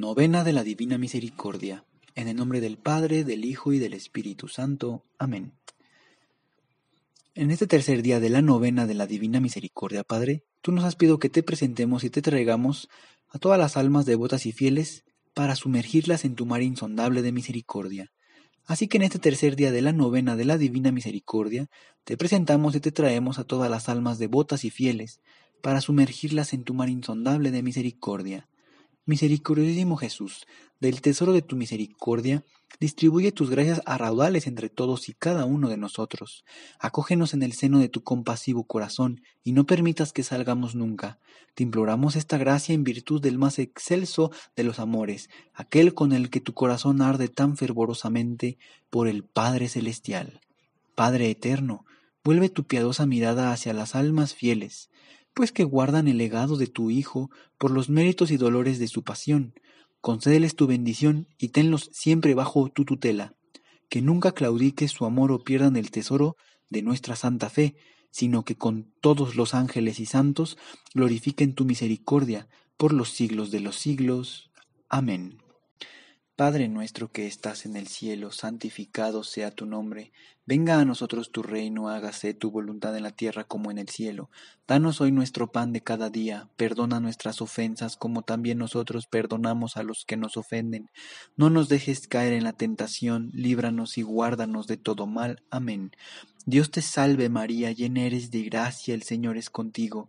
Novena de la Divina Misericordia. En el nombre del Padre, del Hijo y del Espíritu Santo. Amén. En este tercer día de la novena de la Divina Misericordia, Padre, tú nos has pedido que te presentemos y te traigamos a todas las almas devotas y fieles para sumergirlas en tu mar insondable de misericordia. Así que en este tercer día de la novena de la Divina Misericordia, te presentamos y te traemos a todas las almas devotas y fieles para sumergirlas en tu mar insondable de misericordia. Misericordiosísimo Jesús, del tesoro de tu misericordia, distribuye tus gracias a raudales entre todos y cada uno de nosotros. Acógenos en el seno de tu compasivo corazón y no permitas que salgamos nunca. Te imploramos esta gracia en virtud del más excelso de los amores, aquel con el que tu corazón arde tan fervorosamente por el Padre Celestial. Padre Eterno, vuelve tu piadosa mirada hacia las almas fieles, pues que guardan el legado de tu Hijo por los méritos y dolores de su pasión. Concédeles tu bendición y tenlos siempre bajo tu tutela, que nunca claudiques su amor o pierdan el tesoro de nuestra santa fe, sino que con todos los ángeles y santos glorifiquen tu misericordia por los siglos de los siglos. Amén. Padre nuestro que estás en el cielo, santificado sea tu nombre. Venga a nosotros tu reino, hágase tu voluntad en la tierra como en el cielo. Danos hoy nuestro pan de cada día, perdona nuestras ofensas como también nosotros perdonamos a los que nos ofenden. No nos dejes caer en la tentación, líbranos y guárdanos de todo mal. Amén. Dios te salve María, llena eres de gracia, el Señor es contigo.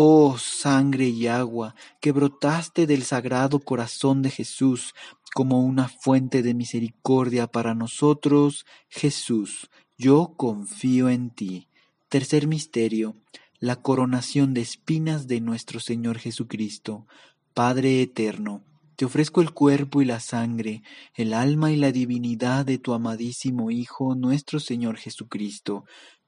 Oh sangre y agua que brotaste del sagrado corazón de Jesús como una fuente de misericordia para nosotros, Jesús, yo confío en ti. Tercer misterio, la coronación de espinas de nuestro Señor Jesucristo. Padre eterno, te ofrezco el cuerpo y la sangre, el alma y la divinidad de tu amadísimo Hijo, nuestro Señor Jesucristo,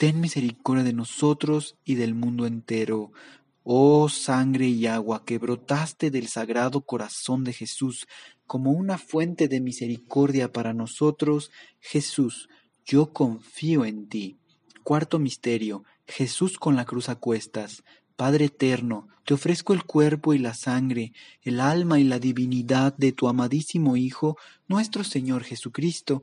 ten misericordia de nosotros y del mundo entero. Oh sangre y agua que brotaste del sagrado corazón de Jesús como una fuente de misericordia para nosotros, Jesús, yo confío en ti. Cuarto misterio, Jesús con la cruz a cuestas. Padre eterno, te ofrezco el cuerpo y la sangre, el alma y la divinidad de tu amadísimo Hijo, nuestro Señor Jesucristo,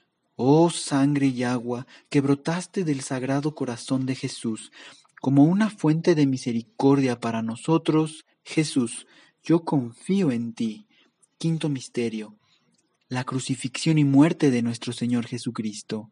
Oh sangre y agua que brotaste del sagrado corazón de Jesús, como una fuente de misericordia para nosotros, Jesús, yo confío en ti. Quinto misterio. La crucifixión y muerte de nuestro Señor Jesucristo.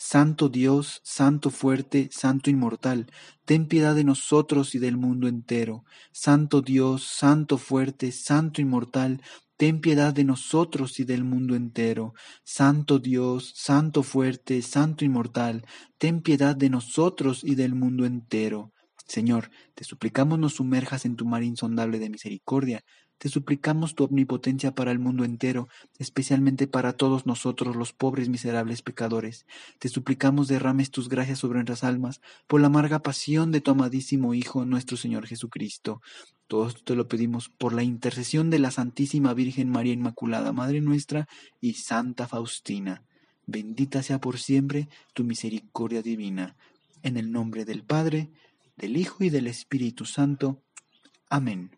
Santo Dios, Santo fuerte, Santo inmortal, ten piedad de nosotros y del mundo entero. Santo Dios, Santo fuerte, Santo inmortal, ten piedad de nosotros y del mundo entero. Santo Dios, Santo fuerte, Santo inmortal, ten piedad de nosotros y del mundo entero. Señor, te suplicamos nos sumerjas en tu mar insondable de misericordia te suplicamos tu omnipotencia para el mundo entero, especialmente para todos nosotros los pobres miserables pecadores. Te suplicamos derrames tus gracias sobre nuestras almas por la amarga pasión de tu amadísimo Hijo, nuestro Señor Jesucristo. Todo esto te lo pedimos por la intercesión de la Santísima Virgen María Inmaculada, Madre nuestra, y Santa Faustina. Bendita sea por siempre tu misericordia divina. En el nombre del Padre, del Hijo y del Espíritu Santo. Amén.